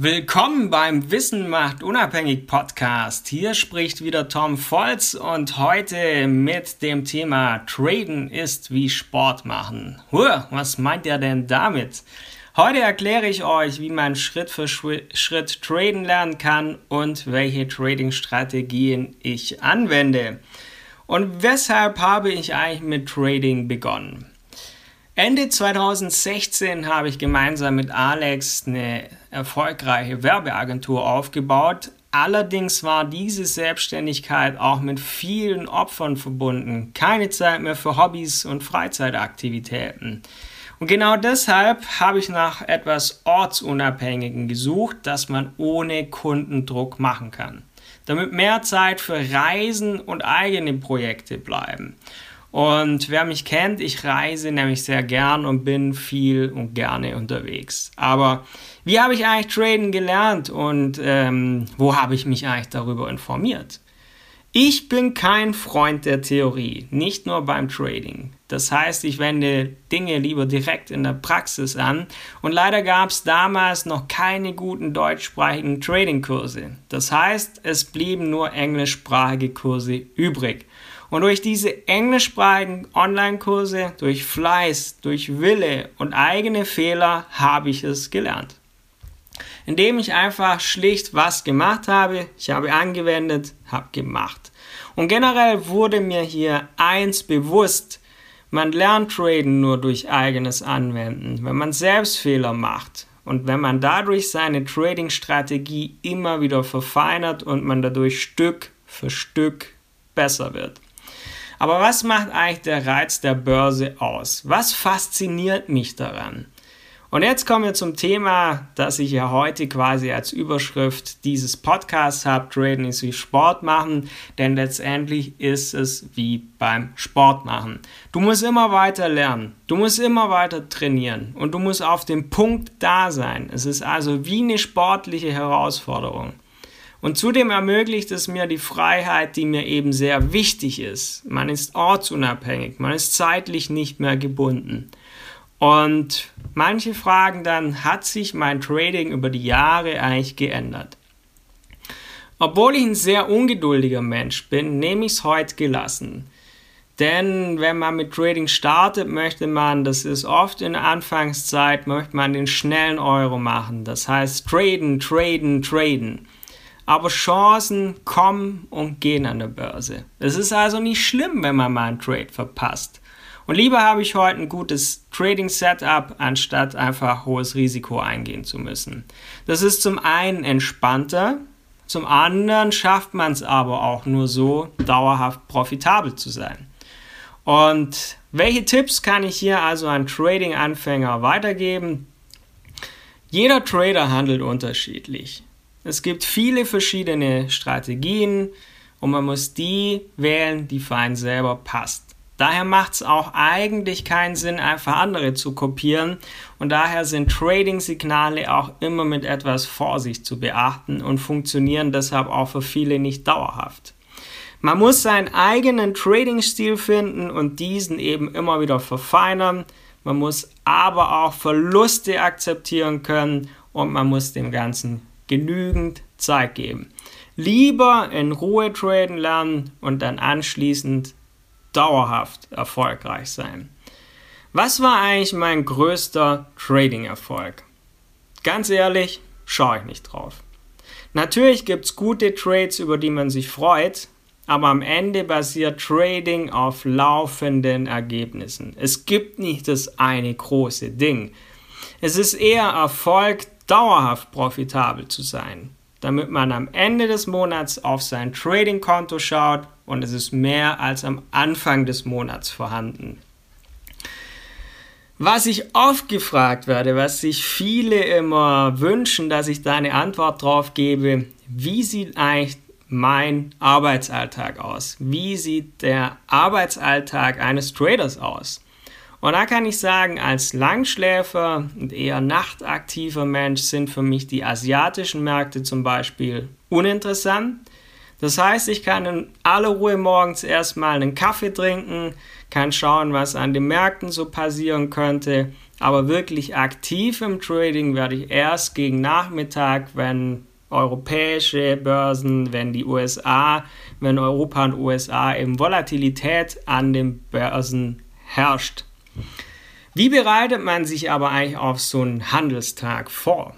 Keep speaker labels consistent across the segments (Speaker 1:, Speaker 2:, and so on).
Speaker 1: Willkommen beim Wissen macht unabhängig Podcast. Hier spricht wieder Tom Volz und heute mit dem Thema Traden ist wie Sport machen. Huh, was meint ihr denn damit? Heute erkläre ich euch, wie man Schritt für Schritt traden lernen kann und welche Trading-Strategien ich anwende. Und weshalb habe ich eigentlich mit Trading begonnen? Ende 2016 habe ich gemeinsam mit Alex eine erfolgreiche Werbeagentur aufgebaut. Allerdings war diese Selbstständigkeit auch mit vielen Opfern verbunden. Keine Zeit mehr für Hobbys und Freizeitaktivitäten. Und genau deshalb habe ich nach etwas Ortsunabhängigen gesucht, das man ohne Kundendruck machen kann. Damit mehr Zeit für Reisen und eigene Projekte bleiben. Und wer mich kennt, ich reise nämlich sehr gern und bin viel und gerne unterwegs. Aber wie habe ich eigentlich Traden gelernt und ähm, wo habe ich mich eigentlich darüber informiert? Ich bin kein Freund der Theorie, nicht nur beim Trading. Das heißt, ich wende Dinge lieber direkt in der Praxis an und leider gab es damals noch keine guten deutschsprachigen Trading-Kurse. Das heißt, es blieben nur englischsprachige Kurse übrig. Und durch diese englischsprachigen Online-Kurse, durch Fleiß, durch Wille und eigene Fehler habe ich es gelernt. Indem ich einfach schlicht was gemacht habe, ich habe angewendet, habe gemacht. Und generell wurde mir hier eins bewusst, man lernt Traden nur durch eigenes Anwenden, wenn man selbst Fehler macht und wenn man dadurch seine Trading-Strategie immer wieder verfeinert und man dadurch Stück für Stück besser wird. Aber was macht eigentlich der Reiz der Börse aus? Was fasziniert mich daran? Und jetzt kommen wir zum Thema, das ich ja heute quasi als Überschrift dieses Podcasts habe. Traden ist wie Sport machen, denn letztendlich ist es wie beim Sport machen. Du musst immer weiter lernen, du musst immer weiter trainieren und du musst auf dem Punkt da sein. Es ist also wie eine sportliche Herausforderung. Und zudem ermöglicht es mir die Freiheit, die mir eben sehr wichtig ist. Man ist ortsunabhängig, man ist zeitlich nicht mehr gebunden. Und manche fragen dann, hat sich mein Trading über die Jahre eigentlich geändert? Obwohl ich ein sehr ungeduldiger Mensch bin, nehme ich es heute gelassen. Denn wenn man mit Trading startet, möchte man, das ist oft in der Anfangszeit, möchte man den schnellen Euro machen. Das heißt traden, traden, traden. Aber Chancen kommen und gehen an der Börse. Es ist also nicht schlimm, wenn man mal einen Trade verpasst. Und lieber habe ich heute ein gutes Trading Setup, anstatt einfach hohes Risiko eingehen zu müssen. Das ist zum einen entspannter, zum anderen schafft man es aber auch nur so, dauerhaft profitabel zu sein. Und welche Tipps kann ich hier also an Trading-Anfänger weitergeben? Jeder Trader handelt unterschiedlich. Es gibt viele verschiedene Strategien und man muss die wählen, die für einen selber passt. Daher macht es auch eigentlich keinen Sinn, einfach andere zu kopieren und daher sind Trading-Signale auch immer mit etwas Vorsicht zu beachten und funktionieren deshalb auch für viele nicht dauerhaft. Man muss seinen eigenen Trading-Stil finden und diesen eben immer wieder verfeinern. Man muss aber auch Verluste akzeptieren können und man muss dem Ganzen genügend Zeit geben. Lieber in Ruhe traden lernen und dann anschließend dauerhaft erfolgreich sein. Was war eigentlich mein größter Trading-Erfolg? Ganz ehrlich, schaue ich nicht drauf. Natürlich gibt es gute Trades, über die man sich freut, aber am Ende basiert Trading auf laufenden Ergebnissen. Es gibt nicht das eine große Ding. Es ist eher Erfolg dauerhaft profitabel zu sein, damit man am Ende des Monats auf sein Trading-Konto schaut und es ist mehr als am Anfang des Monats vorhanden. Was ich oft gefragt werde, was sich viele immer wünschen, dass ich da eine Antwort drauf gebe, wie sieht eigentlich mein Arbeitsalltag aus? Wie sieht der Arbeitsalltag eines Traders aus? Und da kann ich sagen, als Langschläfer und eher nachtaktiver Mensch sind für mich die asiatischen Märkte zum Beispiel uninteressant. Das heißt, ich kann in aller Ruhe morgens erstmal einen Kaffee trinken, kann schauen, was an den Märkten so passieren könnte. aber wirklich aktiv im Trading werde ich erst gegen Nachmittag, wenn europäische Börsen, wenn die USA, wenn Europa und USA eben Volatilität an den Börsen herrscht. Wie bereitet man sich aber eigentlich auf so einen Handelstag vor?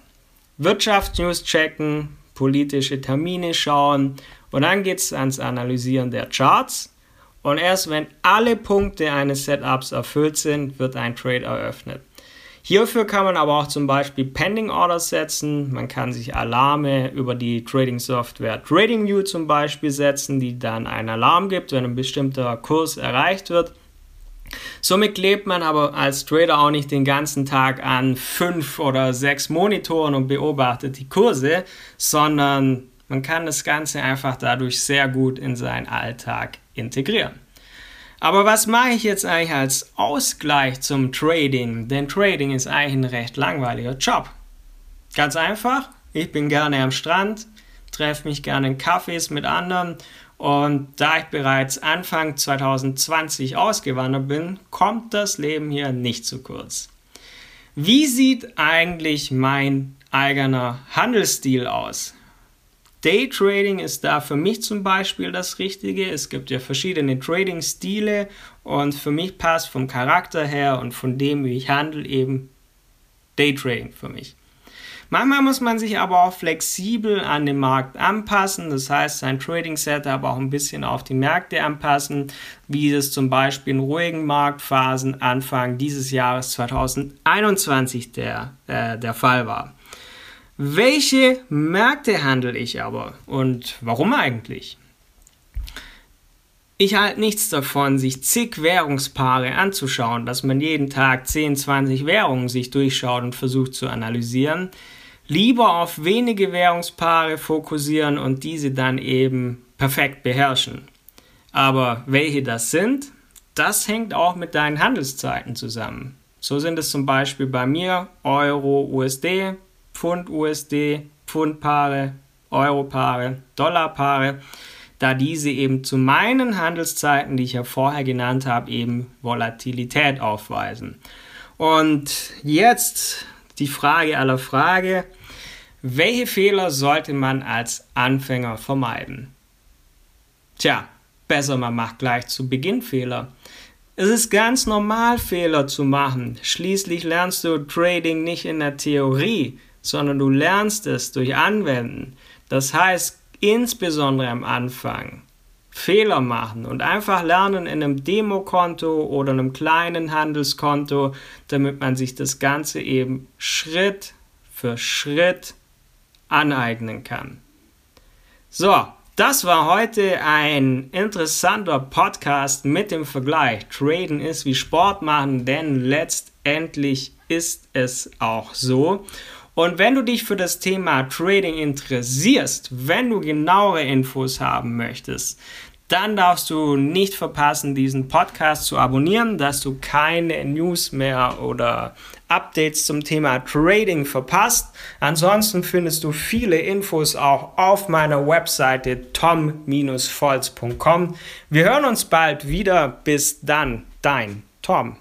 Speaker 1: Wirtschaftsnews checken, politische Termine schauen und dann geht es ans Analysieren der Charts. Und erst wenn alle Punkte eines Setups erfüllt sind, wird ein Trade eröffnet. Hierfür kann man aber auch zum Beispiel Pending Orders setzen. Man kann sich Alarme über die Trading Software TradingView zum Beispiel setzen, die dann einen Alarm gibt, wenn ein bestimmter Kurs erreicht wird. Somit klebt man aber als Trader auch nicht den ganzen Tag an fünf oder sechs Monitoren und beobachtet die Kurse, sondern man kann das Ganze einfach dadurch sehr gut in seinen Alltag integrieren. Aber was mache ich jetzt eigentlich als Ausgleich zum Trading? Denn Trading ist eigentlich ein recht langweiliger Job. Ganz einfach, ich bin gerne am Strand, treffe mich gerne in Cafés mit anderen und da ich bereits Anfang 2020 ausgewandert bin, kommt das Leben hier nicht zu kurz. Wie sieht eigentlich mein eigener Handelsstil aus? Daytrading ist da für mich zum Beispiel das Richtige. Es gibt ja verschiedene Trading-Stile und für mich passt vom Charakter her und von dem, wie ich handle, eben Daytrading für mich. Manchmal muss man sich aber auch flexibel an den Markt anpassen, das heißt sein Trading Setup auch ein bisschen auf die Märkte anpassen, wie es zum Beispiel in ruhigen Marktphasen Anfang dieses Jahres 2021 der, äh, der Fall war. Welche Märkte handle ich aber und warum eigentlich? Ich halte nichts davon, sich zig Währungspaare anzuschauen, dass man jeden Tag 10, 20 Währungen sich durchschaut und versucht zu analysieren lieber auf wenige Währungspaare fokussieren und diese dann eben perfekt beherrschen. Aber welche das sind, das hängt auch mit deinen Handelszeiten zusammen. So sind es zum Beispiel bei mir Euro, USD, Pfund, USD, Pfundpaare, Europaare, Dollarpaare, da diese eben zu meinen Handelszeiten, die ich ja vorher genannt habe, eben Volatilität aufweisen. Und jetzt die Frage aller Frage, welche Fehler sollte man als Anfänger vermeiden? Tja, besser man macht gleich zu Beginn Fehler. Es ist ganz normal, Fehler zu machen. Schließlich lernst du Trading nicht in der Theorie, sondern du lernst es durch Anwenden. Das heißt, insbesondere am Anfang Fehler machen und einfach lernen in einem Demokonto oder einem kleinen Handelskonto, damit man sich das Ganze eben Schritt für Schritt aneignen kann. So, das war heute ein interessanter Podcast mit dem Vergleich. Traden ist wie Sport machen, denn letztendlich ist es auch so. Und wenn du dich für das Thema Trading interessierst, wenn du genauere Infos haben möchtest, dann darfst du nicht verpassen, diesen Podcast zu abonnieren, dass du keine News mehr oder Updates zum Thema Trading verpasst. Ansonsten findest du viele Infos auch auf meiner Webseite tom-volz.com. Wir hören uns bald wieder. Bis dann, dein Tom.